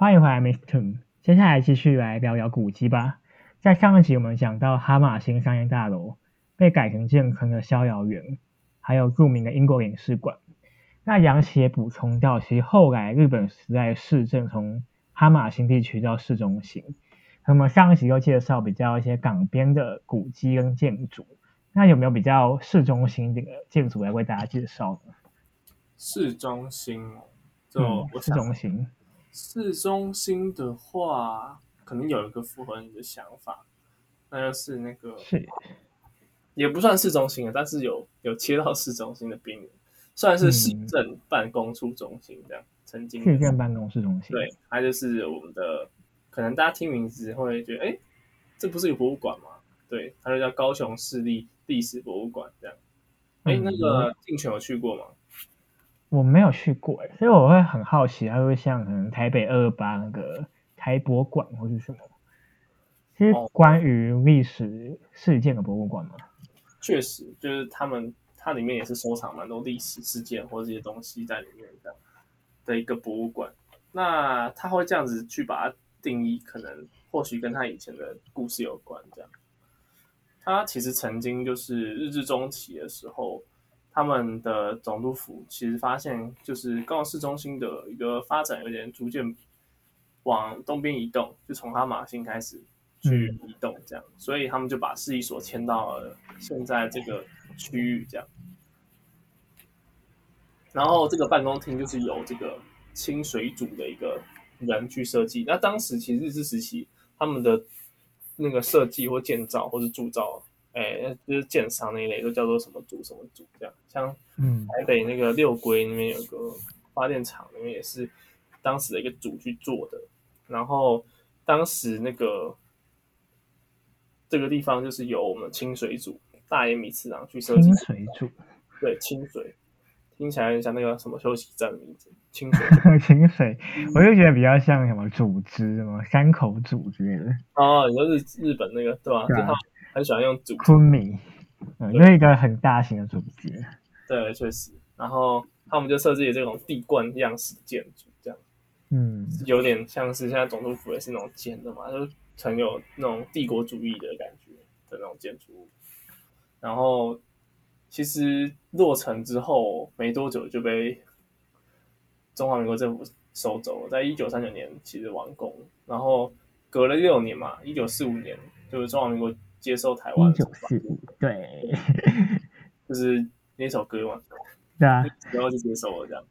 欢迎回来，Mr. 接下来继续来聊聊古迹吧。在上一集我们讲到哈马星商业大楼被改成建成的逍遥园，还有著名的英国领事馆。那杨奇也补充到，其实后来日本时代市政从哈马星地区到市中心。那么上一集又介绍比较一些港边的古迹跟建筑，那有没有比较市中心这个建筑来为大家介绍呢？市中心哦，就市中心。市中心的话，可能有一个符合你的想法，那就是那个是，也不算市中心啊，但是有有切到市中心的边缘，算是市政办公处中心这样。曾经市政办公室中心，对，它就是我们的，可能大家听名字会觉得，哎，这不是有博物馆吗？对，它就叫高雄市立历史博物馆这样。哎，那个进泉有去过吗？我没有去过哎，所以我会很好奇，它会像可能台北二二八那个台博馆或是什么，是关于历史事件的博物馆吗？确实，就是他们它里面也是收藏蛮多历史事件或这些东西在里面的的一个博物馆。那他会这样子去把它定义，可能或许跟他以前的故事有关。这样，他其实曾经就是日治中期的时候。他们的总督府其实发现，就是高雄市中心的一个发展有点逐渐往东边移动，就从哈马星开始去移动，这样，所以他们就把市役所迁到了现在这个区域，这样。然后这个办公厅就是由这个清水组的一个人去设计。那当时其实日治时期他们的那个设计或建造或是铸造。哎，就是建商那一类都叫做什么组什么组这样，像台北那个六龟那边有个发电厂，那边也是当时的一个组去做的。然后当时那个这个地方就是由我们清水组大野米次郎去设计。清水组，对，清水听起来很像那个什么休息站的名字，清水。清水，我就觉得比较像什么组织什么山口组之类的。哦，你说日日本那个对吧？对啊。很喜欢用组昆明，嗯，因为一个很大型的组织。对，确实。然后他们就设计这种地冠样式建筑，这样，嗯，有点像是现在总督府也是那种建的嘛，就很有那种帝国主义的感觉的那种建筑物。然后其实落成之后没多久就被中华民国政府收走了，在一九三九年其实完工，然后隔了六年嘛，一九四五年就是中华民国。接受台湾，对，就是那首歌嘛，对啊，然后就接受了这样，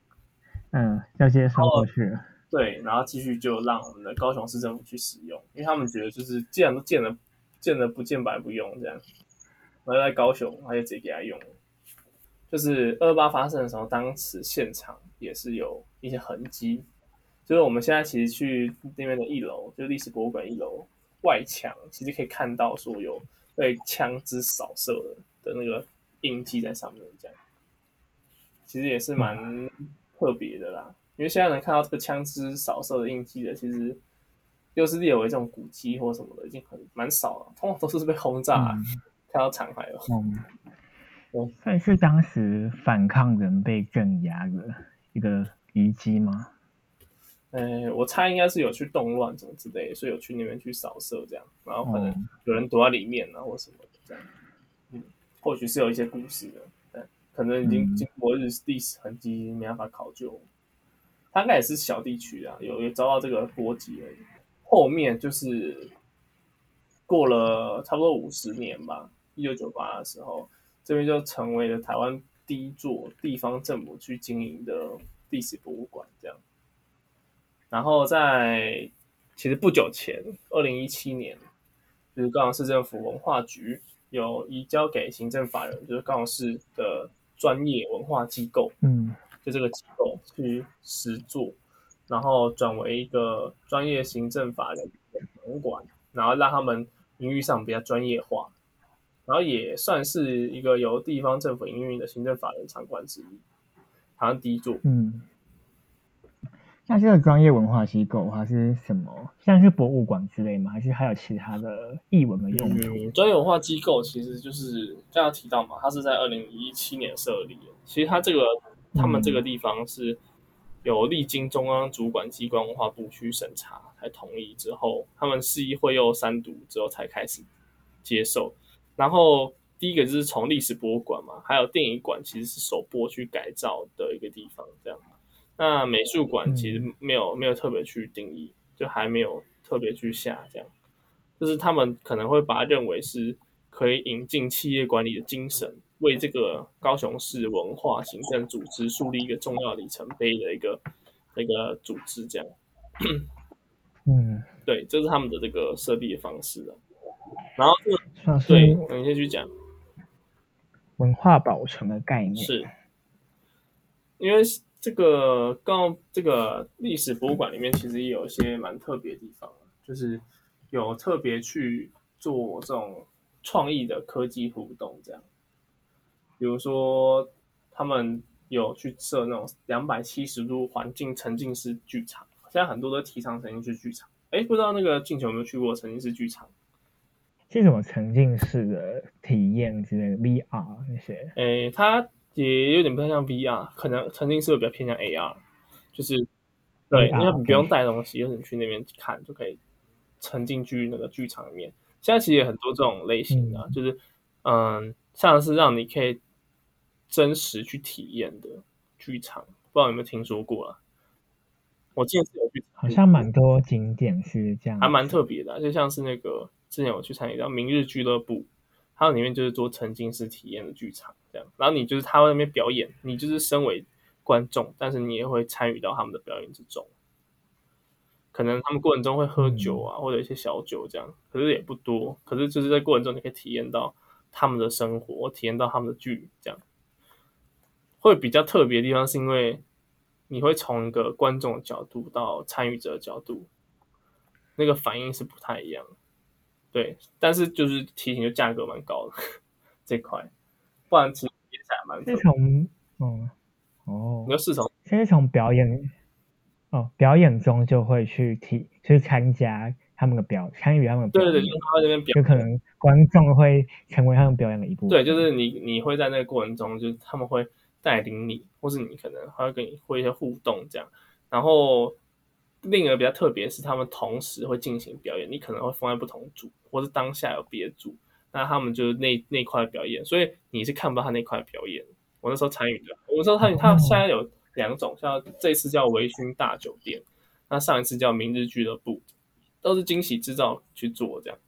嗯，要接受过去了，对，然后继续就让我们的高雄市政府去使用，因为他们觉得就是既然都建了，建了不建白不用这样，然后在高雄他就直接给他用，就是二八发生的时候，当时现场也是有一些痕迹，就是我们现在其实去那边的一楼，就历史博物馆一楼。外墙其实可以看到说有被枪支扫射的的那个印记在上面，这样其实也是蛮特别的啦。因为现在能看到这个枪支扫射的印记的，其实又是列为这种古迹或什么的，已经很蛮少了。通常都是被轰炸看到残骸了。嗯，算是当时反抗人被镇压的一个遗迹吗？呃，我猜应该是有去动乱什么之类，所以有去那边去扫射这样，然后可能有人躲在里面啊，或什么的这样。嗯，或许是有一些故事的，但可能已经经过日历史痕迹，没办法考究。它应该也是小地区啊，有有遭到这个波及而已。后面就是过了差不多五十年吧，一九九八的时候，这边就成为了台湾第一座地方政府去经营的历史博物馆这样。然后在其实不久前，二零一七年，就是高雄市政府文化局有移交给行政法人，就是高雄市的专业文化机构，嗯，就这个机构去实作，然后转为一个专业行政法人场馆，然后让他们营运上比较专业化，然后也算是一个由地方政府营运的行政法人场馆之一，好像第一座，嗯。那这个专业文化机构它是什么？像是博物馆之类吗？还是还有其他的译文的用途？专业文化机构其实就是刚刚提到嘛，它是在二零一七年设立的。其实它这个他们这个地方是有历经中央主管机关文化部去审查才同意之后，他们市议会又三读之后才开始接受。然后第一个就是从历史博物馆嘛，还有电影馆其实是首播去改造的一个地方，这样。那美术馆其实没有没有特别去定义，就还没有特别去下这样，就是他们可能会把它认为是可以引进企业管理的精神，为这个高雄市文化行政组织树立一个重要里程碑的一个那个组织这样。嗯，对，这是他们的这个设立的方式了。然后算对，是你先去讲。文化保存的概念。是，因为这个刚这个历史博物馆里面其实也有一些蛮特别的地方，就是有特别去做这种创意的科技互动，这样，比如说他们有去设那种两百七十度环境沉浸式剧场，现在很多都提倡沉浸式剧场。哎，不知道那个静球有没有去过沉浸式剧场？是什么沉浸式的体验之类的 VR 那些？诶，它也有点不太像 VR，可能沉浸式比较偏向 AR，就是对，因为你不用带东西，就是你去那边看就可以沉浸去那个剧场里面。现在其实也很多这种类型的，就是嗯，像是让你可以真实去体验的剧场，不知道有没有听说过啊？我记得是有去，好像蛮多景点是这样，还蛮特别的，就像是那个。之前我去参与到明日俱乐部，它里面就是做沉浸式体验的剧场，这样。然后你就是他在那边表演，你就是身为观众，但是你也会参与到他们的表演之中。可能他们过程中会喝酒啊，或者一些小酒这样，可是也不多。可是就是在过程中，你可以体验到他们的生活，体验到他们的剧，这样。会比较特别的地方是因为你会从一个观众的角度到参与者的角度，那个反应是不太一样。对，但是就是提醒，就价格蛮高的这块，不然其实也还蛮。是从，嗯，哦，你要是从，先是从表演，哦，表演中就会去提，去参加他们的表，参与他们的表演。对对对，他们那边表，就可能观众会成为他们表演的一部分。对，就是你你会在那个过程中，就是他们会带领你，或是你可能还会跟你会一些互动这样，然后。另一个比较特别是，他们同时会进行表演，你可能会放在不同组，或是当下有别组，那他们就是那那块表演，所以你是看不到他那块表演。我那时候参与的，我说他他现在有两种，像这次叫微醺大酒店，那上一次叫明日俱乐部，都是惊喜制造去做这样。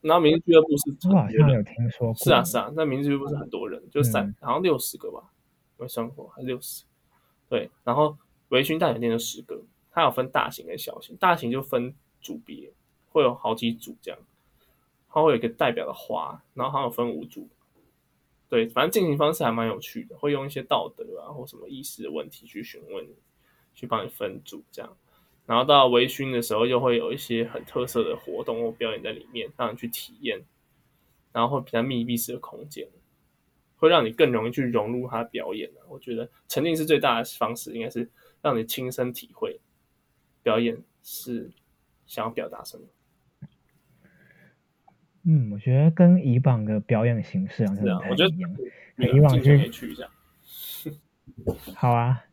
然后明日俱乐部是我好像有听说过，是啊是啊，那明日俱乐部是很多人，就三好像六十个吧，没算过还六十，对，然后微醺大酒店就十个。它有分大型跟小型，大型就分组别，会有好几组这样，它会有一个代表的花，然后它有分五组，对，反正进行方式还蛮有趣的，会用一些道德啊或什么意识的问题去询问你，去帮你分组这样，然后到微醺的时候又会有一些很特色的活动或表演在里面，让你去体验，然后会比较密闭式的空间，会让你更容易去融入他表演我觉得沉浸是最大的方式，应该是让你亲身体会。表演是想要表达什么？嗯，我觉得跟以往的表演形式好像不太一样。以往是去一下，好啊。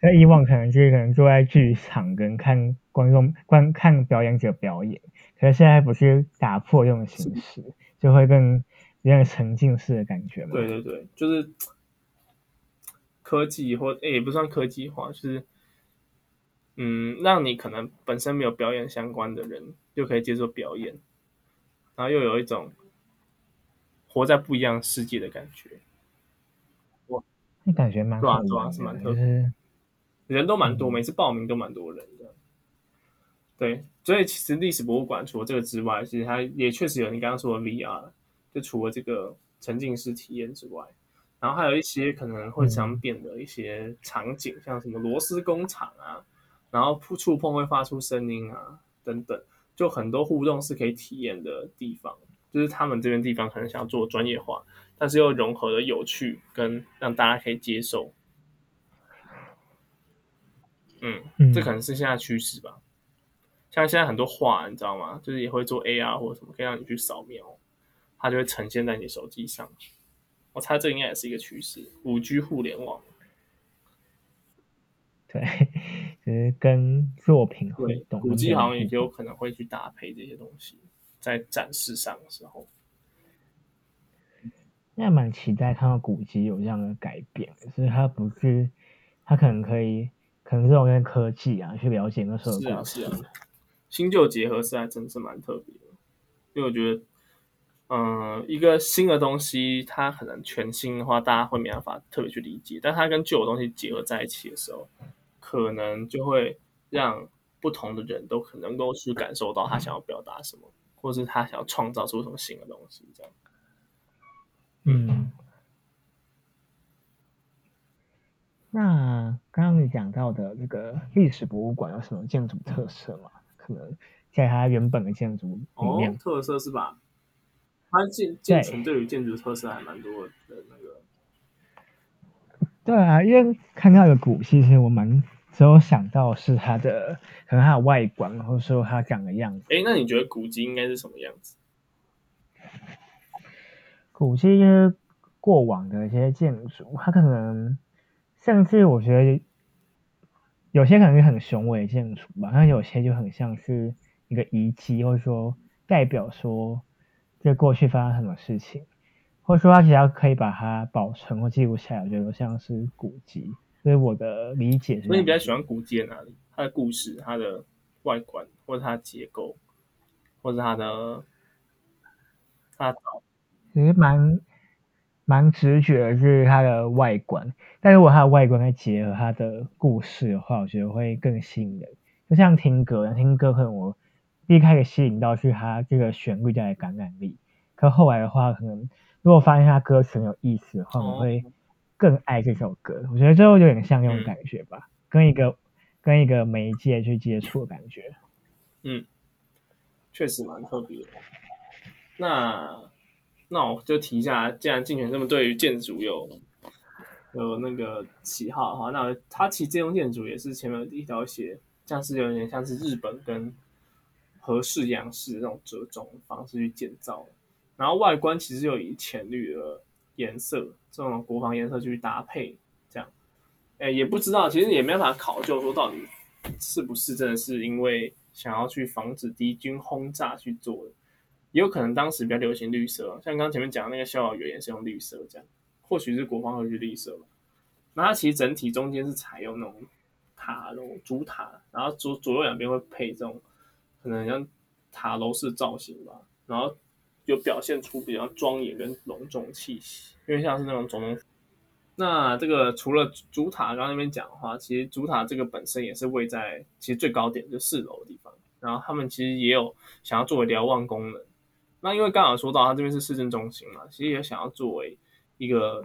那以往可能就是可能坐在剧场跟看观众观看表演者表演，可是现在不是打破这种形式，就会更有点沉浸式的感觉嘛。对对对，就是科技或诶也不算科技化，就是。嗯，让你可能本身没有表演相关的人，就可以接受表演，然后又有一种活在不一样世界的感觉。哇，那感觉蛮对对是蛮特别，人都蛮多，每次报名都蛮多人的。对，所以其实历史博物馆除了这个之外，其实它也确实有你刚刚说的 VR，就除了这个沉浸式体验之外，然后还有一些可能会想变的一些场景，像什么螺丝工厂啊。然后触触碰会发出声音啊，等等，就很多互动是可以体验的地方。就是他们这边地方可能想要做专业化，但是又融合了有趣跟让大家可以接受。嗯，这可能是现在趋势吧。像现在很多画，你知道吗？就是也会做 AR 或者什么，可以让你去扫描，它就会呈现在你手机上。我猜这应该也是一个趋势。五 G 互联网。对，就是跟作品互对，动。古迹好像也跟有可能会去搭配这些东西，在展示上的时候。那蛮期待看到古籍有这样的改变，就是它不是，它可能可以，可能这种跟科技啊去了解那时候是啊，的故事。是啊，新旧结合是还真是蛮特别的，因为我觉得，嗯、一个新的东西，它可能全新的话，大家会没办法特别去理解，但它跟旧的东西结合在一起的时候，可能就会让不同的人都可能够去感受到他想要表达什么，或是他想要创造出什么新的东西，这样。嗯，那刚刚你讲到的这个历史博物馆有什么建筑特色吗？可能在它原本的建筑里哦面，，特色是吧？它建建成对于建筑特色还蛮多的那个。对啊，因为看到一个古迹，其实我蛮只有想到是它的可能它的外观，或者说它长的样子。哎，那你觉得古迹应该是什么样子？古迹就是过往的一些建筑，它可能甚至我觉得有些可能是很雄伟的建筑吧，那有些就很像是一个遗迹，或者说代表说这过去发生什么事情，或者说它只要可以把它保存或记录下来，我觉得像是古迹。所以我的理解所以你比较喜欢古迹的哪里？它的故事、它的外观，或者它的结构，或者它的它的其实蛮蛮直觉的是它的外观，但如果它的外观再结合它的故事的话，我觉得会更吸引人。就像听歌，听歌可能我第一开始吸引到是它这个旋律带来的感染力，可后来的话，可能如果发现它歌词很有意思的话，我会更爱这首歌。我觉得最后有点像那种感觉吧，跟一个跟一个媒介去接触的感觉。嗯确实蛮特别的。那那我就提一下，既然竞选这么对于建筑有有那个喜好的话，那它其实这栋建筑也是前面一些，像是有点像是日本跟和式、洋式这种折中方式去建造，然后外观其实有以浅绿的颜色这种国防颜色去搭配，这样，哎，也不知道，其实也没办法考究说到底是不是真的是因为想要去防止敌军轰炸去做的，也有可能当时比较流行绿色，像刚前面讲的那个逍遥游也是用绿色这样，或许是国防会去绿色吧。那它其实整体中间是采用那种塔那种主塔，然后左左右两边会配这种可能像塔楼式造型吧，然后有表现出比较庄严跟隆重气息，因为像是那种总统。那这个除了主塔刚刚那边讲的话，其实主塔这个本身也是位在其实最高点就四楼的地方，然后他们其实也有想要作为瞭望功能。那因为刚好说到它这边是市政中心嘛，其实也想要作为一个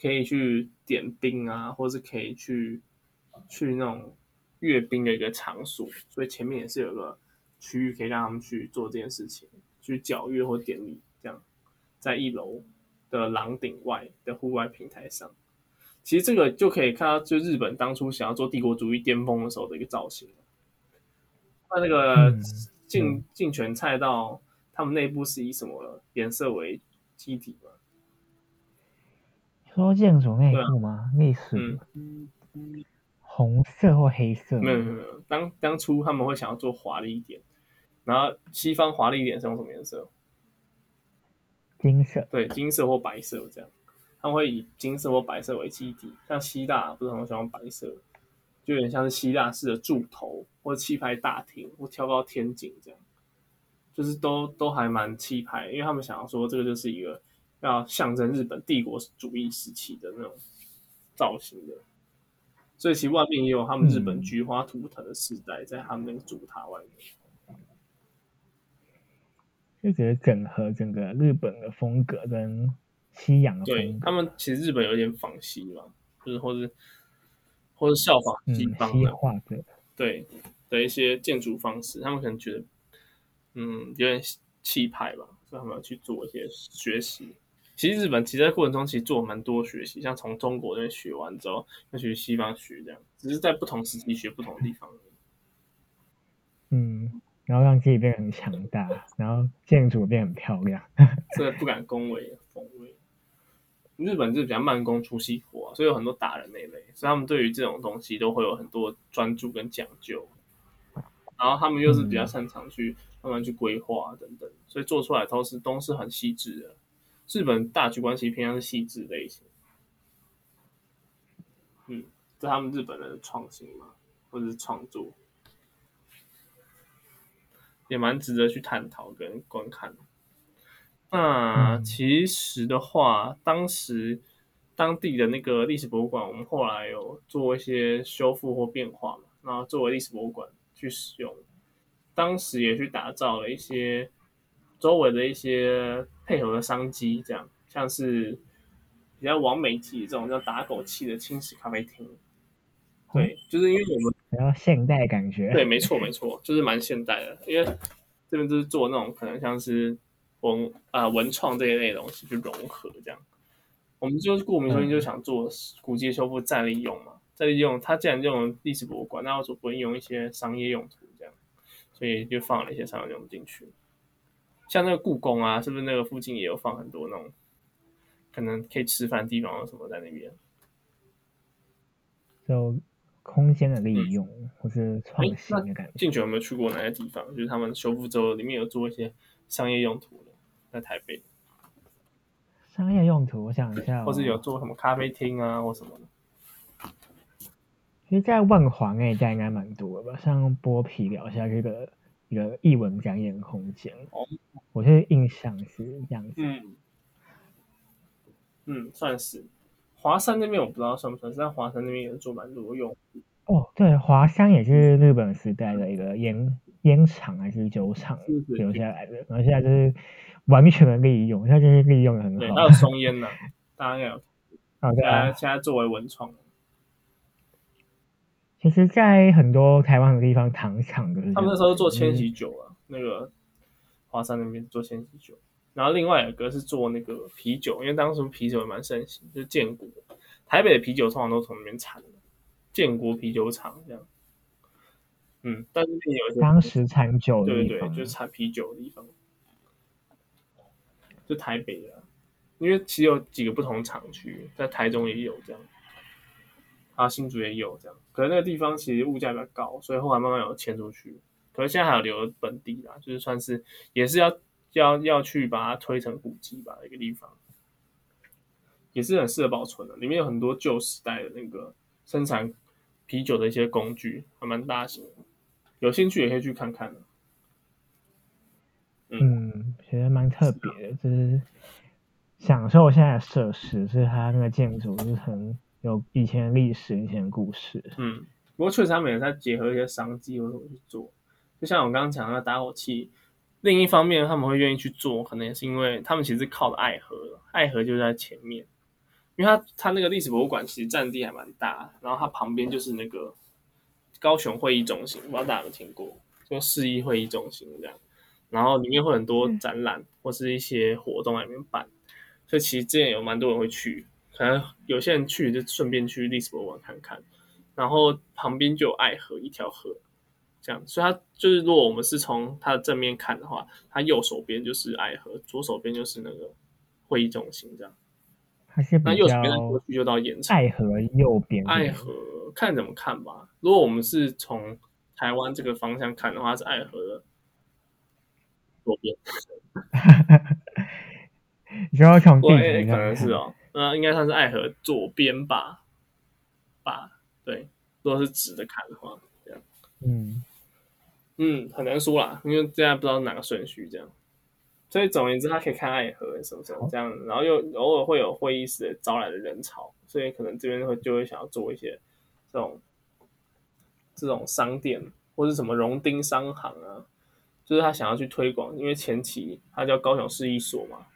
可以去点兵啊，或是可以去去那种阅兵的一个场所，所以前面也是有个区域可以让他们去做这件事情，去缴阅或典礼这样，在一楼的廊顶外的户外平台上。其实这个就可以看到，就日本当初想要做帝国主义巅峰的时候的一个造型。那那个嗯竞竞选菜道，他们内部是以什么颜色为基底吗？说建筑内部吗？历史嗯，红色或黑色？没有没有没有，当当初他们会想要做华丽一点，然后西方华丽一点是用什么颜色？金色。对，金色或白色这样，他们会以金色或白色为基底，像希腊不是很喜欢白色，就有点像是希腊式的柱头或气派大厅或挑高天井这样，就是都都还蛮气派，因为他们想要说这个就是一个要象征日本帝国主义时期的那种造型的，所以其实外面也有他们日本嗯菊花图腾的时代在他们那个主塔外面。就觉得整合整个日本的风格跟西洋的风格，对他们其实日本有点仿西嘛，就是或是或是效仿西嗯西方的、化的，对的一些建筑方式，他们可能觉得嗯有点气派吧，所以他们要去做一些学习。其实日本其实在过程中其实做了蛮多学习，像从中国那边学完之后，要去西方学这样，只是在不同时期学不同的地方。嗯，然后让自己变得很强大，然后建筑变得很漂亮。这个不敢恭维，风味。日本是比较慢工出细活，所以有很多达人那类，所以他们对于这种东西都会有很多专注跟讲究。然后他们又是比较擅长去慢慢去规划等等，所以做出来都是都是很细致的。日本大局观其实偏向是细致类型，嗯，这他们日本人的创新嘛，或者是创作，也蛮值得去探讨跟观看。那其实的话，当时当地的那个历史博物馆，我们后来有做一些修复或变化嘛，然后作为历史博物馆去使用。当时也去打造了一些周围的一些配合的商机，这样像是比较完美级这种叫打狗气的轻食咖啡厅。对，就是因为我们比较现代感觉。对，没错没错，就是蛮现代的，因为这边就是做那种可能像是。文啊文创这一类东西去融合，这样，我们就是顾名思义就想做古迹修复再利用嘛，再利用它既然用历史博物馆，那我就不会用一些商业用途这样，所以就放了一些商业用途进去，像那个故宫啊，是不是那个附近也有放很多那种可能可以吃饭地方什么在那边？就空间的利用或是创新的感觉。进去有没有去过哪些地方？就是他们修复之后里面有做一些商业用途的。在台北，商业用途，我想一下，或是有做什么咖啡厅啊，或什么的。其实，在万华那一带应该蛮多的吧，像剥皮聊一下这个一个艺文展演空间。哦，我是印象是这样子。嗯，嗯，算是。华山那边我不知道算不算，在华山那边也是做蛮多用。哦，对，华山也是日本时代的一个烟烟厂还是酒厂留下来的，然后现在就是。完全的利用，现在就是利用的很好。对，还有松烟呢，大家有。啊，对啊。现在作为文创。其实，在很多台湾的地方，糖厂。他们那时候做千禧酒啊，那个华山那边做千禧酒，然后另外一个是做那个啤酒，因为当时啤酒也蛮盛行，就是建国。台北的啤酒通常都从那边产的，建国啤酒厂这样。嗯，但是有些当时产酒的对对，就是产啤酒的地方。就台北的，因为其实有几个不同厂区，在台中也有这样，啊新竹也有这样，可是那个地方其实物价比较高，所以后来慢慢有迁出去，可是现在还有留本地啦，就是算是也是要要要去把它推成古迹吧，一个地方，也是很适合保存的，里面有很多旧时代的那个生产啤酒的一些工具，还蛮大型的，有兴趣也可以去看看的。嗯，觉得蛮特别的，就是享受现在的设施，是它那个建筑是很有以前历史、以前故事。嗯，不过确实他们也在结合一些商机或者去做，就像我刚刚讲的打火器。另一方面，他们会愿意去做，可能也是因为他们其实靠的爱河，爱河就在前面，因为它它那个历史博物馆其实占地还蛮大，然后它旁边就是那个高雄会议中心，不知道大家有没有听过，就市议会议中心这样。然后里面会很多展览或是一些活动在里面办，所以其实之前有蛮多人会去，可能有些人去就顺便去历史博物馆看看。然后旁边就有爱河一条河，这样，所以它就是如果我们是从它的正面看的话，它右手边就是爱河，左手边就是那个会议中心这样。还是那右手边过去就到盐城。爱河右边。爱河看怎么看吧。如果我们是从台湾这个方向看的话，是爱河的。左边，你说从地图可能是哦，那应该算是爱河左边吧，吧，对，如果是直的看的话，这样，嗯嗯，很难说啦，因为现在不知道哪个顺序这样，所以总而言之，他可以看爱河什么什么这样，然后又偶尔会有会议室招来的人潮，所以可能这边会就会想要做一些这种这种商店或是什么荣丁商行啊。就是他想要去推广，因为前期他叫高雄市一所嘛，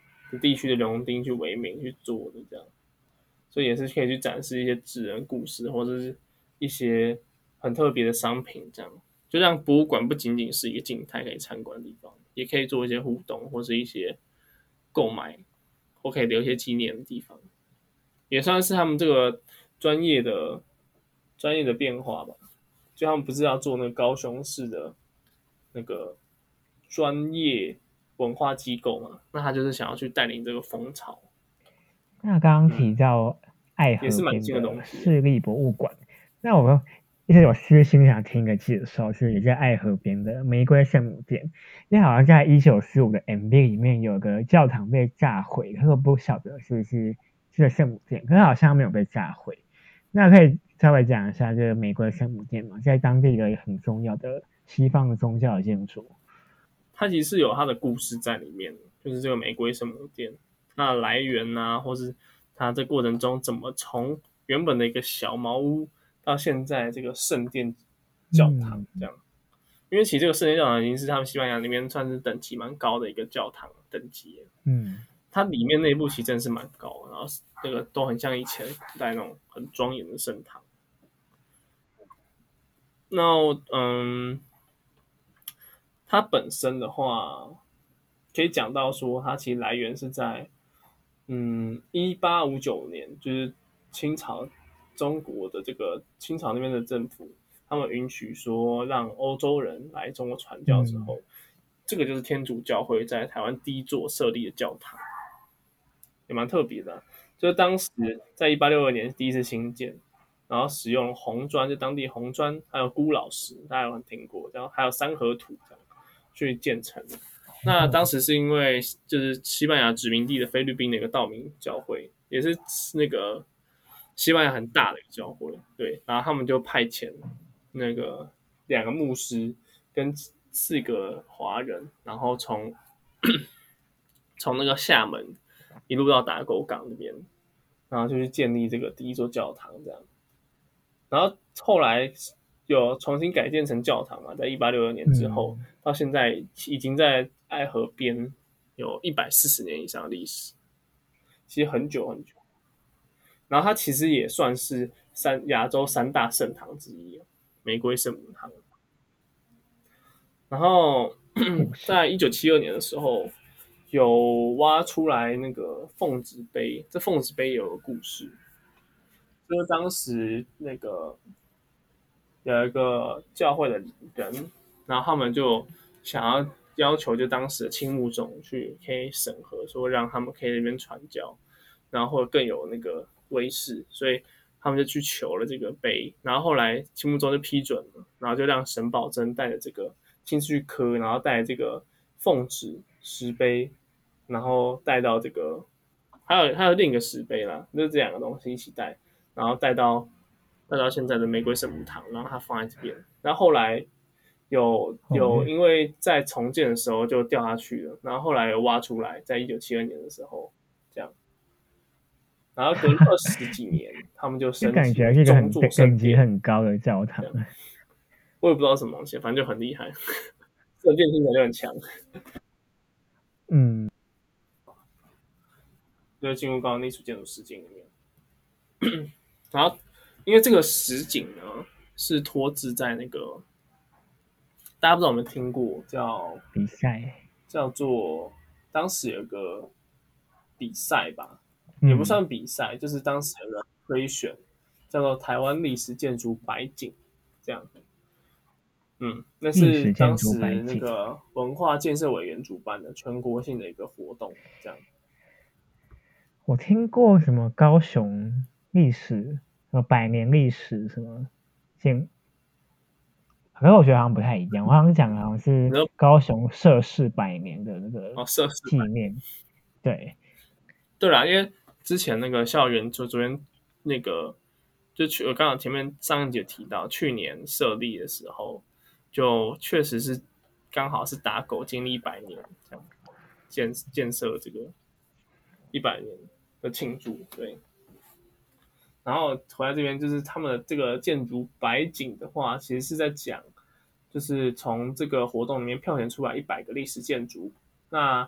地区的荣丁去为名去做的这样，所以也是可以去展示一些纸人故事或者是一些很特别的商品这样，就让博物馆不仅仅是一个静态可以参观的地方，也可以做一些互动或是一些购买或可以留一些纪念的地方，也算是他们这个专业的专业的变化吧。就他们不是要做那个高雄市的那个。专业文化机构嘛，那他就是想要去带领这个风潮。那刚刚提到爱河也是蛮边近的东西市立博物馆，那我一直有私心想听个介绍，是也在爱河边的玫瑰圣母殿，因为好像在一九四五的 MV 里面有个教堂被炸毁，可是我不晓得是不是这个圣母殿，可是好像没有被炸毁。那可以稍微讲一下这个玫瑰圣母殿吗？在当地一个很重要的西方的宗教的建筑。它其实是有它的故事在里面，就是这个玫瑰圣母殿它的来源啊，或是它这过程中怎么从原本的一个小茅屋到现在这个圣殿教堂这样。因为其实这个圣殿教堂已经是他们西班牙那边算是等级蛮高的一个教堂等级，嗯它里面内部其实真的是蛮高的，然后那个都很像以前古代那种很庄严的圣堂。那嗯，它本身的话，可以讲到说，它其实来源是在嗯一八五九年，就是清朝中国的这个清朝那边的政府，他们允许说让欧洲人来中国传教之后，这个就是天主教会在台湾第一座设立的教堂，也蛮特别的啊、就是当时在一八六二年第一次兴建，然后使用红砖，就当地红砖，还有孤老石，大家有听过，然后还有三合土这样去建成的。那当时是因为就是西班牙殖民地的菲律宾的一个道明教会，也是那个西班牙很大的一个教会，对，然后他们就派遣那个两个牧师跟四个华人，然后从从那个厦门一路到打狗港那边，然后就去建立这个第一座教堂这样。然后后来有重新改建成教堂嘛，在一八六二年之后，嗯到现在已经在爱河边有一百四十年以上的历史，其实很久很久。然后它其实也算是三亚洲三大圣堂之一，玫瑰圣母堂。然后在一九七二年的时候，有挖出来那个奉旨碑，这奉旨碑有个故事，就是当时那个有一个教会的人，然后他们就想要要求就当时的青木种去可以审核，说让他们可以那边传教，然后更有那个威势，所以他们就去求了这个碑，然后后来青木宗就批准了，然后就让沈葆桢带着这个亲自去刻，然后带这个奉旨石碑，然后带到这个还有还有另一个石碑啦，就是这两个东西一起带，然后带到带到现在的玫瑰圣母堂，然后它放在这边。然后后来有有哦因为在重建的时候就掉下去了，然后后来有挖出来，在一九七二年的时候然后隔了二十几年，他们就就升级感觉是一个很等，级很高的教堂。我也不知道什么东西，反正就很厉害，圣殿听起来就很强。嗯，就进入刚刚历史建筑实景里面。然后，因为这个实景呢是托置在那个大家不知道有没有听过叫比赛叫做当时有个比赛吧，嗯也不算比赛，就是当时有个推选叫做台湾历史建筑百景这样。嗯，那是当时那个文化建设委员主办的全国性的一个活动，这样。我听过什么高雄历史，什么百年历史，什么建，可是我觉得好像不太一样。我好像讲的好像是高雄涉世百年的那个哦，纪念。对，对啦，因为之前那个校园就昨天那个就去我刚好前面上一节提到，去年设立的时候，就确实是刚好是打狗经历一百年这样建建设这个一百年的庆祝，对。然后回来这边就是他们的这个建筑白景的话，其实是在讲，就是从这个活动里面票选出来一百个历史建筑，那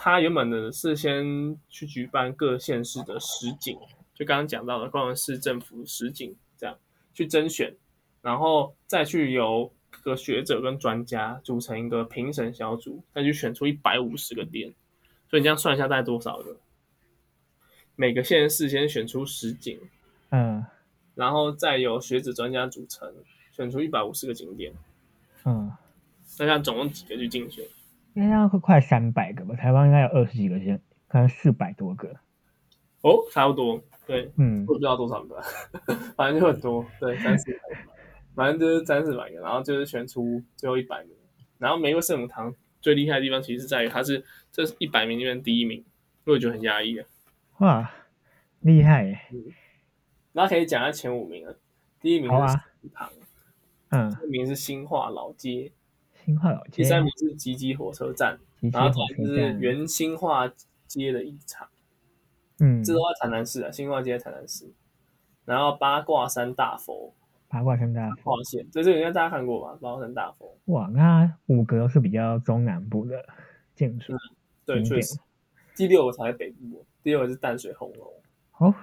他原本呢是先去举办各县市的实景，就刚刚讲到的高雄市政府实景这样去甄选，然后再去由各个学者跟专家组成一个评审小组，再去选出一百五十个点，所以你这样算一下大概多少个？每个县市先选出实景，嗯然后再由学者专家组成，选出一百五十个景点，嗯，那这样总共几个去竞选？应该会快三百个吧？台湾应该有二十几个县，可能四百多个。哦，差不多，对，嗯我不知道多少个，反正就很多，对，三四百个，反正就是三四百个，然后就是选出最后一百名，然后玫瑰圣母堂最厉害的地方其实在于它是这一百名里面第一名，我也觉得很压抑啊。哇，厉害耶！然后可以讲下前五名了，第一名是圣母堂，嗯，第二名是新化老街，新化老街，第三名是吉吉火车站，然后就是站，原新化街的一场。嗯，这都在台南市啊，新化街台南市。然后八卦山大佛八卦山大佛。划线，这这个应该大家看过吧？八卦山大佛，哇，那五个都是比较中南部的建筑。对，确实。第六个才是北部，第六个是淡水红楼。哦，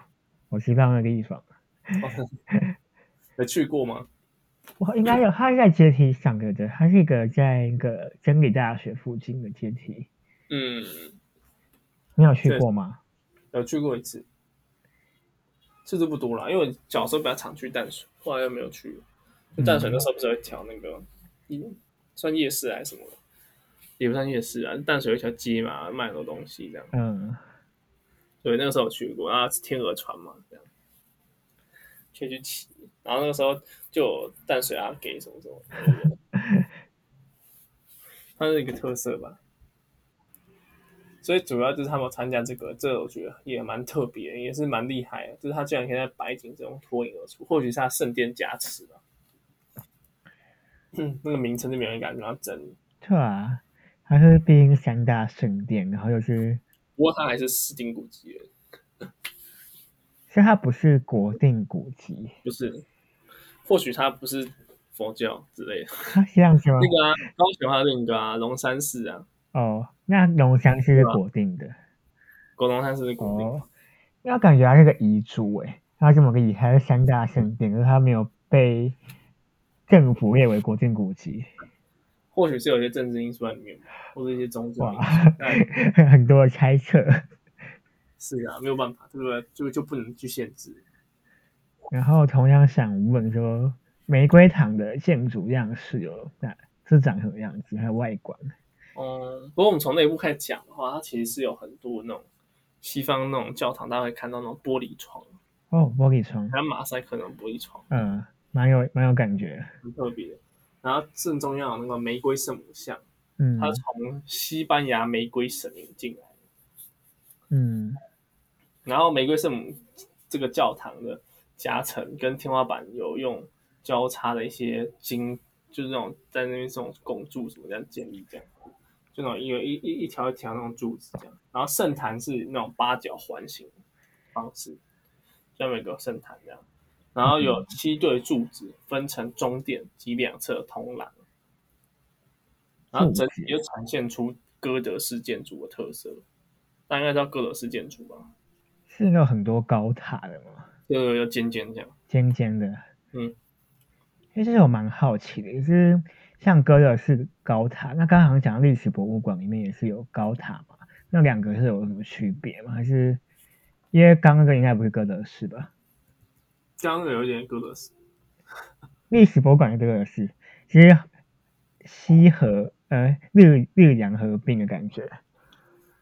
我知道那个地方，有去过吗？我应该有，它是在阶梯上的，对，它是一个在一个真理大学附近的阶梯。嗯，你有去过吗？有去过一次，次数不多啦，因为我小时候比较常去淡水，后来又没有去。就淡水那时候不是有一条那个，嗯，算夜市还是什么的，也不算夜市啊，淡水有一条街嘛，卖很多东西这样。嗯，对，那个时候有去过，然后天鹅船嘛，这样可以去骑。然后那个时候就有淡水啊给什么什么的，它是一个特色吧。所以主要就是他们参加这个，这个我觉得也蛮特别，也是蛮厉害的。就是他居然可以在白景之中脱颖而出，或许是他圣殿加持吧。嗯，那个名称就没人敢跟他争，对啊，他是毕竟三大圣殿，然后又是，不过他还是斯丁古迹了，所以它不是国定古迹，不是？或许它不是佛教之类的。这样子吗？那个啊，高雄还有另一个啊，龙山寺啊，哦，那龙山寺是国定的。国龙山寺是国定的。哦，那感觉它是个遗珠诶，它这么厉害，是三大圣殿，可是它没有被政府列为国定古迹，或许是有些政治因素在里面，或者一些宗教 很多的猜测。是啊，没有办法，对不对？就就不能去限制。然后同样想问说，玫瑰堂的建筑样式有那是长什么样子，还有外观？嗯，不过我们从内部开始讲的话，它其实是有很多那种西方那种教堂，大家会看到那种玻璃窗，哦，玻璃窗，还有马赛克那种玻璃窗，嗯，蛮有蛮有感觉。很特别。然后正中央有那个玫瑰圣母像，嗯它从西班牙玫瑰神引进来。嗯然后玫瑰圣母这个教堂的夹层跟天花板有用交叉的一些金，就是那种在那边这种拱柱什么这样建立这样，就那种一个一一一条一条那种柱子这样。然后圣坛是那种八角环形方式，下面有个圣坛这样。然后有七对柱子分成中殿及两侧通廊，然后整体又呈现出哥德式建筑的特色。大家应该知道哥德式建筑吧？是有很多高塔的吗？就要尖尖这样。尖尖的。嗯，其实我蛮好奇的，就是像哥德式高塔，那刚刚好像讲到历史博物馆里面也是有高塔嘛，那两个是有什么区别吗？还是因为刚刚那个应该不是哥德式吧？刚刚有点哥德式，历史博物馆的哥德式，其实西河呃日日洋合并的感觉。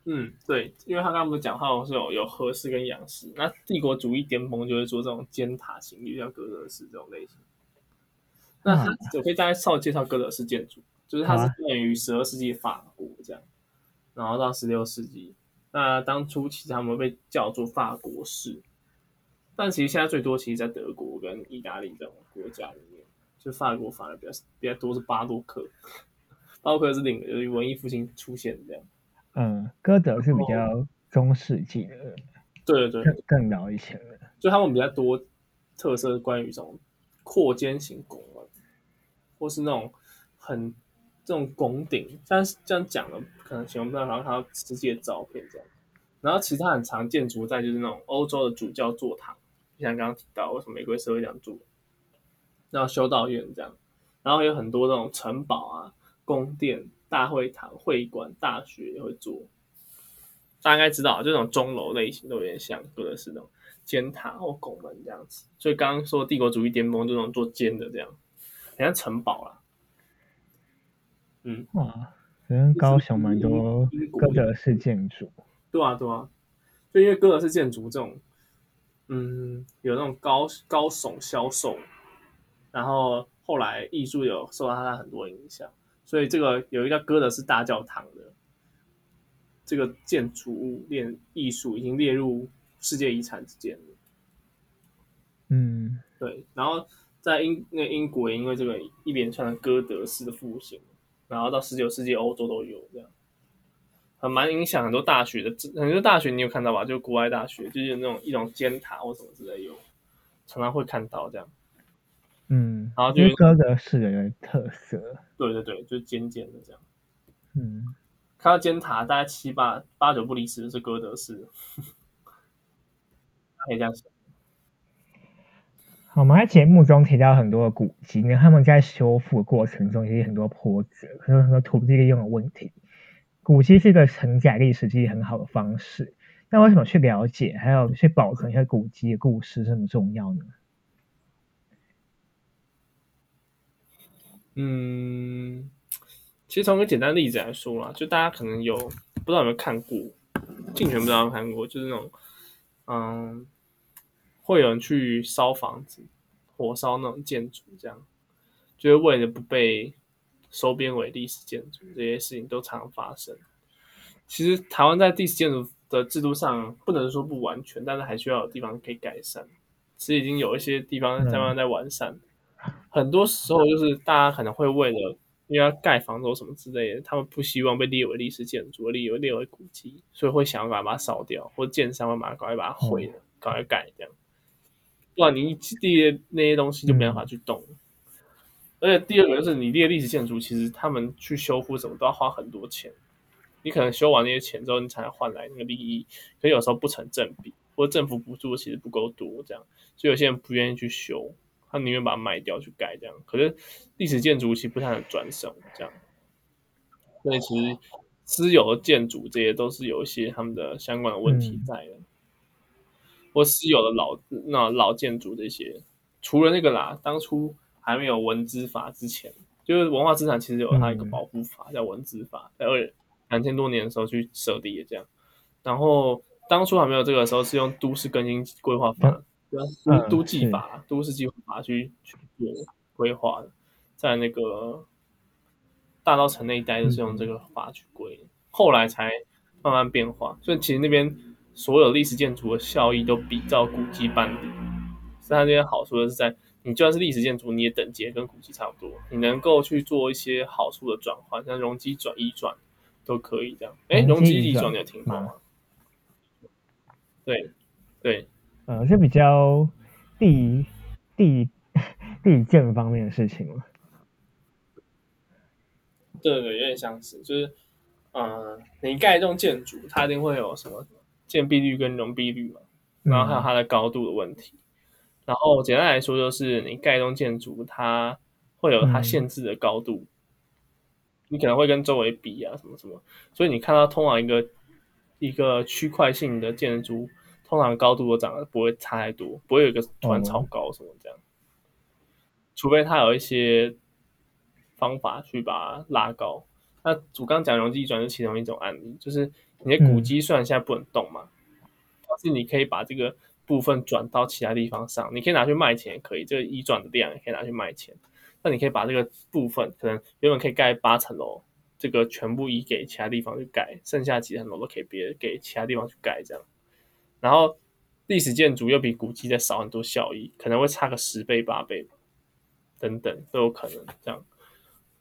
嗯，对，因为他刚刚不是讲好像是有有和式跟洋式，那帝国主义巅峰就会做这种尖塔型，就像哥德式这种类型。那他我可以大概稍微介绍哥德式建筑，就是它是建于十二世纪法国这样，然后到十六世纪，那当初其实他们被叫做法国式，但其实现在最多其实在德国跟意大利这种国家里面，就法国反而比较比较多是巴洛克，巴洛克是另一个就是文艺复兴出现这样。嗯，歌德是比较中世纪的，对对对，更更早以前的。就他们比较多特色是关于这种扩肩型拱门，或是那种很这种拱顶，但是这样讲了，可能形容不到，然后看到实际的照片这样。然后其他很常见筑在就是那种欧洲的主教座堂，就像刚刚提到为什么玫瑰社会这样住，然后修道院这样，然后有很多那种城堡啊、宫殿、大会堂、会馆、大学也会做。大家应该知道，这种钟楼类型都有点像哥德式那种尖塔或拱门这样子。所以刚刚说帝国主义巅峰这种做尖的这样，很像城堡啦。嗯，哇，好像高雄蛮多哥德式建筑。对啊，对啊，就因为哥德式建筑这种，嗯，有那种高高耸销售，然后后来艺术有受到它很多影响，所以这个有一个哥德式大教堂的这个建筑物链艺术已经列入世界遗产之间了。嗯，对，然后在英那英国因为这个一连串的哥德式的复兴，然后到十九世纪欧洲都有这样。很蛮影响很多大学的，很多大学你有看到吧？就国外大学，就是那种一种尖塔或什么之类有，常常会看到这样。嗯，然后就是哥德式的特色。对对对，就是尖尖的这样。嗯，看到尖塔，大概七八八九不离十是哥德式，可以这样想。我们在节目中提到很多的古迹，那他们在修复的过程中，其实很多波折，很多很多土地利用的问题。古迹是一个承载历史记忆很好的方式，那为什么去了解还有去保存一些古迹的故事这么重要呢？嗯，其实从一个简单例子来说啦，就大家可能有不知道有没有看过，竞选不知道有没有看过，就是那种嗯，会有人去烧房子、火烧那种建筑，这样就是为了不被。收编为历史建筑，这些事情都常发生。其实台湾在历史建筑的制度上，不能说不完全，但是还需要有地方可以改善。其实已经有一些地方在慢慢在完善。很多时候就是大家可能会为了因为要盖房子什么之类的，他们不希望被列为历史建筑，列为列为古迹，所以会想要把它烧掉，或者建商会把它赶快把它毁了，赶快盖这样。不然你一列那些东西就没办法去动。而且第二个就是你列历史建筑，其实他们去修复什么都要花很多钱。你可能修完那些钱之后，你才能换来那个利益，可有时候不成正比，或者政府补助其实不够多，这样，所以有些人不愿意去修，他宁愿把它卖掉去盖这样。可是历史建筑其实不太能转手这样，所以其实私有的建筑这些都是有一些他们的相关的问题在的，或私有的老那老建筑这些，除了那个啦，当初。还没有文资法之前，就是文化资产其实有它一个保护法，叫文资法，在二两千多年的时候去设立的这样。然后当初还没有这个时候，是用都市更新规划法，都都计法、都市计划法去去做规划的，在那个大稻城那一带就是用这个法去规，后来才慢慢变化。所以其实那边所有历史建筑的效益都比照古迹办理，所以它这些好处的是在。你就算是历史建筑，你也等级跟古迹差不多，你能够去做一些好处的转换，像容积转移转都可以这样。哎，容积移转你有听过吗？对，对，呃，是比较地地 地震方面的事情了？对对，有点相似，就是，嗯，你盖一栋建筑，它一定会有什么建蔽率跟容蔽率嘛，然后还有它的高度的问题。然后简单来说，就是你盖一栋建筑，它会有它限制的高度，你可能会跟周围比啊，什么什么。所以你看到通往一个一个区块性的建筑，通常高度都长得不会差太多，不会有一个突然超高什么这样。除非他有一些方法去把它拉高。那主刚刚讲容积转是其中一种案例，就是你的古迹虽然现在不能动嘛，但是你可以把这个。部分转到其他地方上，你可以拿去卖钱，也可以。这个移转的量也可以拿去卖钱。那你可以把这个部分，可能原本可以盖八层楼，这个全部移给其他地方去盖，剩下几层楼都可以别给其他地方去盖这样。然后历史建筑又比古迹再少很多效益，可能会差个十倍八倍等等都有可能这样。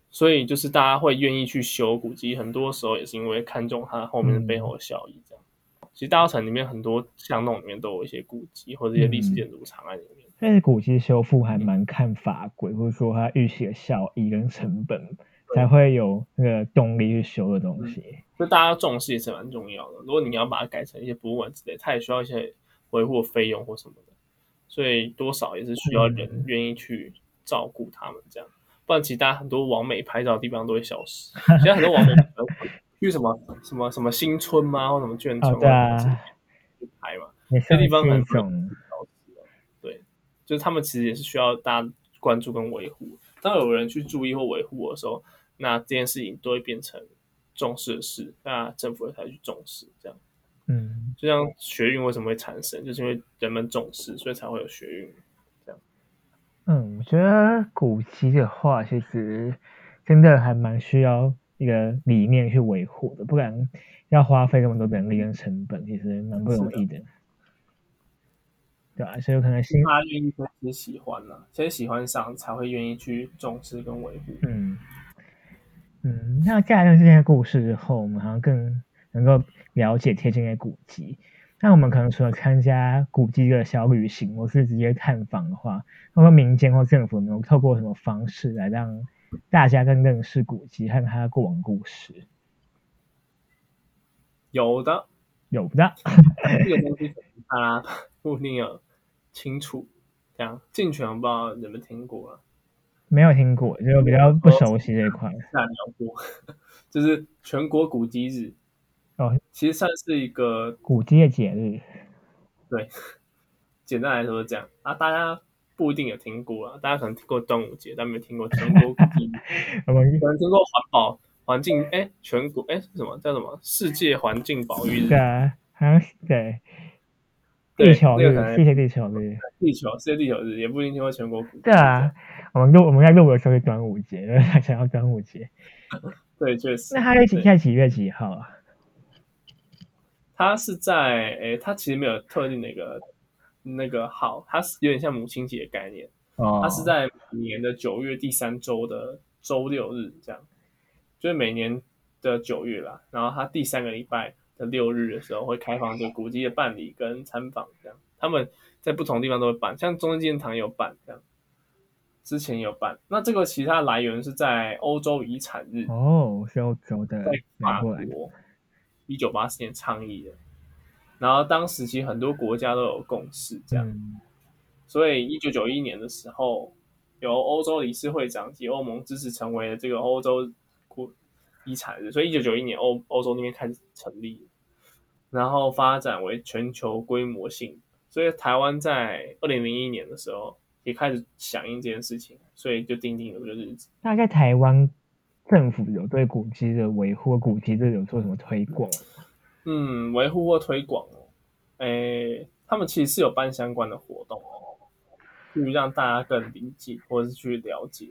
所以就是大家会愿意去修古迹，很多时候也是因为看中它后面的背后的效益这样。其实大稻城里面很多巷弄里面都有一些古迹或者一些历史建筑藏在里面。但是古迹修复还蛮看法规，或者说它预期的效益跟成本，才会有那个动力去修的东西。就大家重视也是蛮重要的。如果你要把它改成一些博物馆之类，它也需要一些维护费用或什么的，所以多少也是需要人愿意去照顾他们这样。不然其他很多网美拍照的地方都会消失。现在很多网美。去什么什么什么新村吗？或什么眷村啊？拍嘛，这地方很重。对，就是他们其实也是需要大家关注跟维护。当有人去注意或维护的时候，那这件事情都会变成重视的事，那政府才去重视。这样，嗯，就像学运为什么会产生，就是因为人们重视，所以才会有学运。这样。嗯，我觉得古籍的话，其实真的还蛮需要一个理念去维护的，不然要花费那么多人力跟成本，其实蛮不容易的。对啊，所以可能新他愿意先喜欢了，先喜欢上才会愿意去重视跟维护。嗯嗯，那再来这些故事之后，我们好像更能够了解贴近的古迹。那我们可能除了参加古迹的小旅行，或是直接探访的话，包括民间或政府有没有透过什么方式来让大家更认识古迹和它的过往故事？有的，有的。这个东西大家不一定有清楚。这样，进泉不知道有没有听过啊？没有听过，就比较不熟悉这一块。那聊过，就是全国古迹日。哦，其实算是一个古迹的节日。对，简单来说是这样啊。大家不一定有听过啊，大家可能听过端午节，但没有听过全国古迹。可能听过环保环境，哎，全国哎什么叫什么世界环境保育日？对啊，好像对。地球日，谢谢地球日。地球，谢谢地球日，也不一定听过全国。对啊，我们录我们在录的时候是端午节，因 为想要端午节。对，确实。那它是几在几月几号啊？它是在诶，它其实没有特定的一个那个号，它是有点像母亲节的概念。哦。它是在每年的九月第三周的周六日，这样，就是每年的九月啦。然后它第三个礼拜的六日的时候会开放这个古迹的办理跟参访，这样。他们在不同地方都会办，像中正纪念堂有办这样，之前有办。那这个其他来源是在欧洲遗产日哦，是欧洲的，在法国。一九八四年倡议的，然后当时其实很多国家都有共识，这样，所以一九九一年的时候，由欧洲理事会长及欧盟支持成为了这个欧洲古遗产日，所以一九九一年欧欧洲那边开始成立，然后发展为全球规模性，所以台湾在二零零一年的时候也开始响应这件事情，所以就定定了这个日子。那在台湾。政府有对古迹的维护、古迹这有做什么推广？嗯，维护或推广哦，诶，他们其实是有办相关的活动哦，去让大家更理解或者是去了解。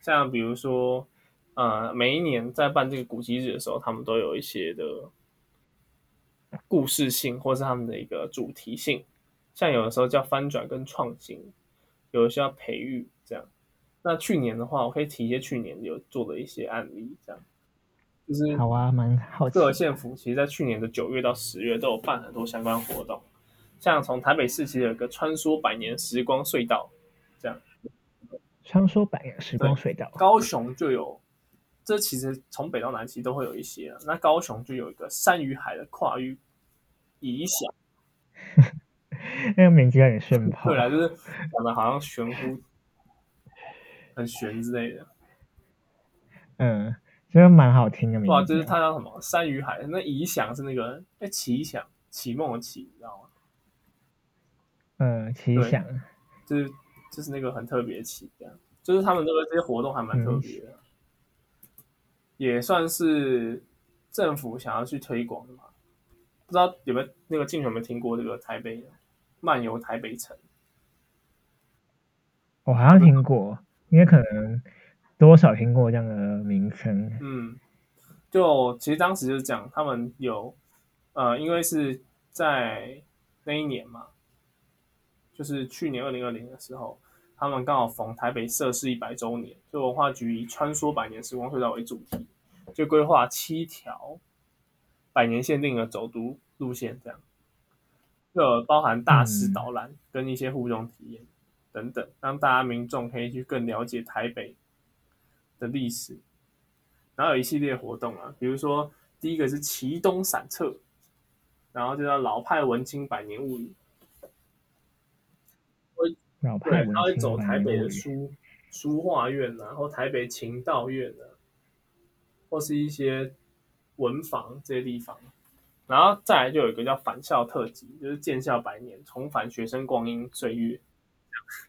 像比如说，呃，每一年在办这个古迹日的时候，他们都有一些的故事性，或是他们的一个主题性。像有的时候叫翻转跟创新，有的时候培育这样。那去年的话，我可以提一些去年有做的一些案例，这样就是好啊，蛮好。各个县府其实，在去年的九月到十月都有办很多相关活动，像从台北市其实有个穿梭百年时光隧道，这样穿梭百年时光隧道。高雄就有，这其实从北到南其实都会有一些。那高雄就有一个山与海的跨域遗响，那个名字有点炫 炮，对啊，就是讲的好像玄乎。很玄之类的，嗯，觉得蛮好听的名字。哇，就是它叫什么“山与海”，那“遗响”是那个哎，奇想、启梦的“启”，你知道吗？嗯，奇想，就是就是那个很特别的“启”，这样，就是他们这个这些活动还蛮特别的，也算是政府想要去推广的嘛。不知道有没有那个进有没有听过这个台北漫游台北城？我好像听过。应该可能多少听过这样的名称。嗯，就其实当时就是讲，他们有呃，因为是在那一年嘛，就是去年二零二零的时候，他们刚好逢台北设市一百周年，就文化局以穿梭百年时光隧道为主题，就规划七条百年限定的走读路线，这样就包含大师导览跟一些互动体验。等等，让大家民众可以去更了解台北的历史，然后有一系列活动啊，比如说第一个是旗东散策，然后就叫老派文青百年物语，会对，他会走台北的书书画院，然后台北琴道院啊，或是一些文房这些地方，然后再来就有一个叫返校特辑，就是建校百年，重返学生光阴岁月。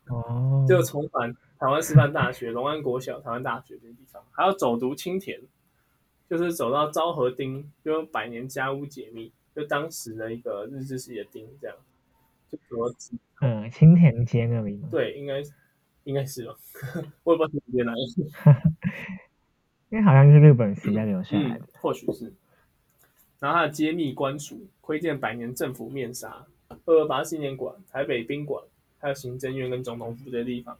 哦，就重返台湾师范大学、龙安国小、台湾大学这些地方，还要走读青田，就是走到昭和町，就百年家屋解密，就当时的一个日治时期的町这样，就什么嗯青田街那里吗？对，应该应该是哦，我也不知道青田街哪里，因为好像是日本时代留下来的，或许是。然后它的揭秘官署，窥见百年政府面纱，二二八纪念馆、台北宾馆，还有行政院跟总统府这些地方。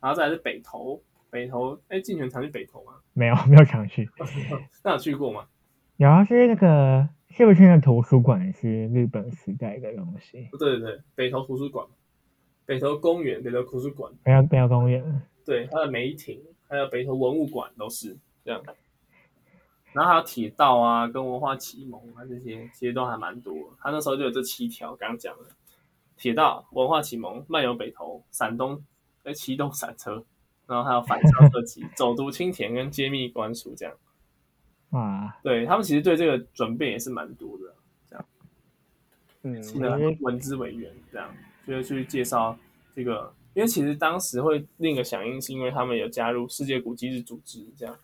然后再来是北投，北投，哎，进泉常去北投吗？没有，没有常去。那有去过吗？有啊，是那个，是不是那图书馆是日本时代的东西？对对对，北投图书馆，北投公园，北投图书馆，北投北投公园，对，它的梅亭，还有北投文物馆都是这样。然后还有铁道啊，跟文化启蒙啊这些，其实都还蛮多。他那时候就有这七条，刚刚讲的铁道、文化启蒙、漫游北投、闪东、哎启动闪车，然后还有反校特辑、走读青田跟揭秘官署这样。哇，对他们其实对这个准备也是蛮多的，这样。嗯，请了文资委员这样，就是去介绍这个，因为其实当时会另一个响应，是因为他们有加入世界古迹日组织这样。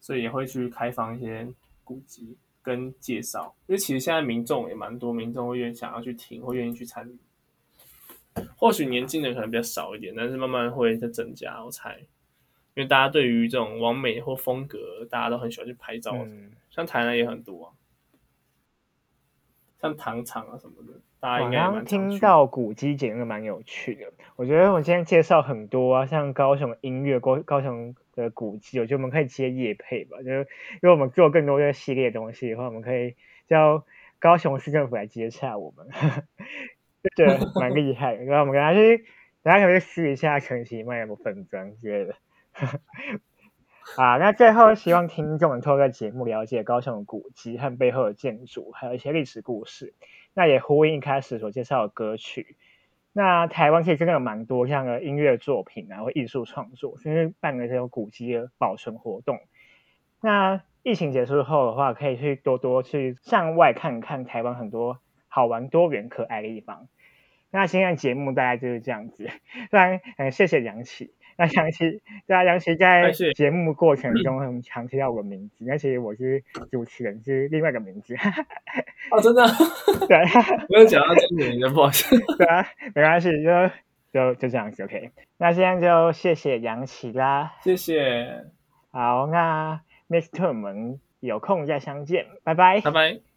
所以也会去开放一些古迹跟介绍，因为其实现在民众也蛮多，民众会愿意想要去听，会愿意去参与。或许年轻人可能比较少一点，但是慢慢会在增加，我猜。因为大家对于这种完美或风格，大家都很喜欢去拍照，嗯像台南也很多啊，像糖厂啊什么的。大家应该刚听到古迹节目蛮有趣的，我觉得我今天介绍很多啊，像高雄音乐、高高雄的古迹，我觉得我们可以接夜配吧，就是因为我们做更多这系列东西的话，我们可以叫高雄市政府来接洽我们，就觉得蛮厉害。然后我们跟他去，大家可以试一下陈其迈的粉砖之类的。啊，那最后希望听众能透过节目了解高雄的古迹和背后的建筑，还有一些历史故事。那也呼应一开始所介绍的歌曲。那台湾其实真的有蛮多像个音乐作品啊，或艺术创作，甚至办个这种古迹的保存活动。那疫情结束后的话，可以去多多去向外看看台湾很多好玩、多元、可爱的地方。那今天的节目大概就是这样子。当然，嗯，谢谢杨启。那杨琪，对啊，杨琪在节目过程中很常提到我的名字，而且我是主持人，是另外一个名字。哦，真的？对，没有讲到这个名字，不好意思。对啊，没关系，就就就这样子，OK。那现在就谢谢杨琪啦，谢谢。好，那 Mr. 我们有空再相见，拜拜，拜拜。